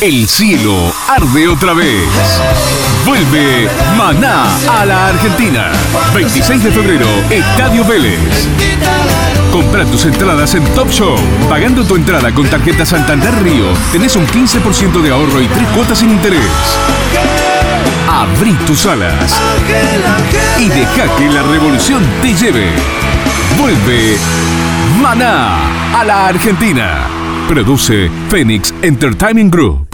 El cielo arde otra vez. Vuelve Maná a la Argentina. 26 de febrero, Estadio Vélez. Compra tus entradas en Top Show. Pagando tu entrada con tarjeta Santander Río, tenés un 15% de ahorro y tres cuotas sin interés. Abrí tus alas y deja que la revolución te lleve. Vuelve Maná a la Argentina. Produce Phoenix Entertainment Group.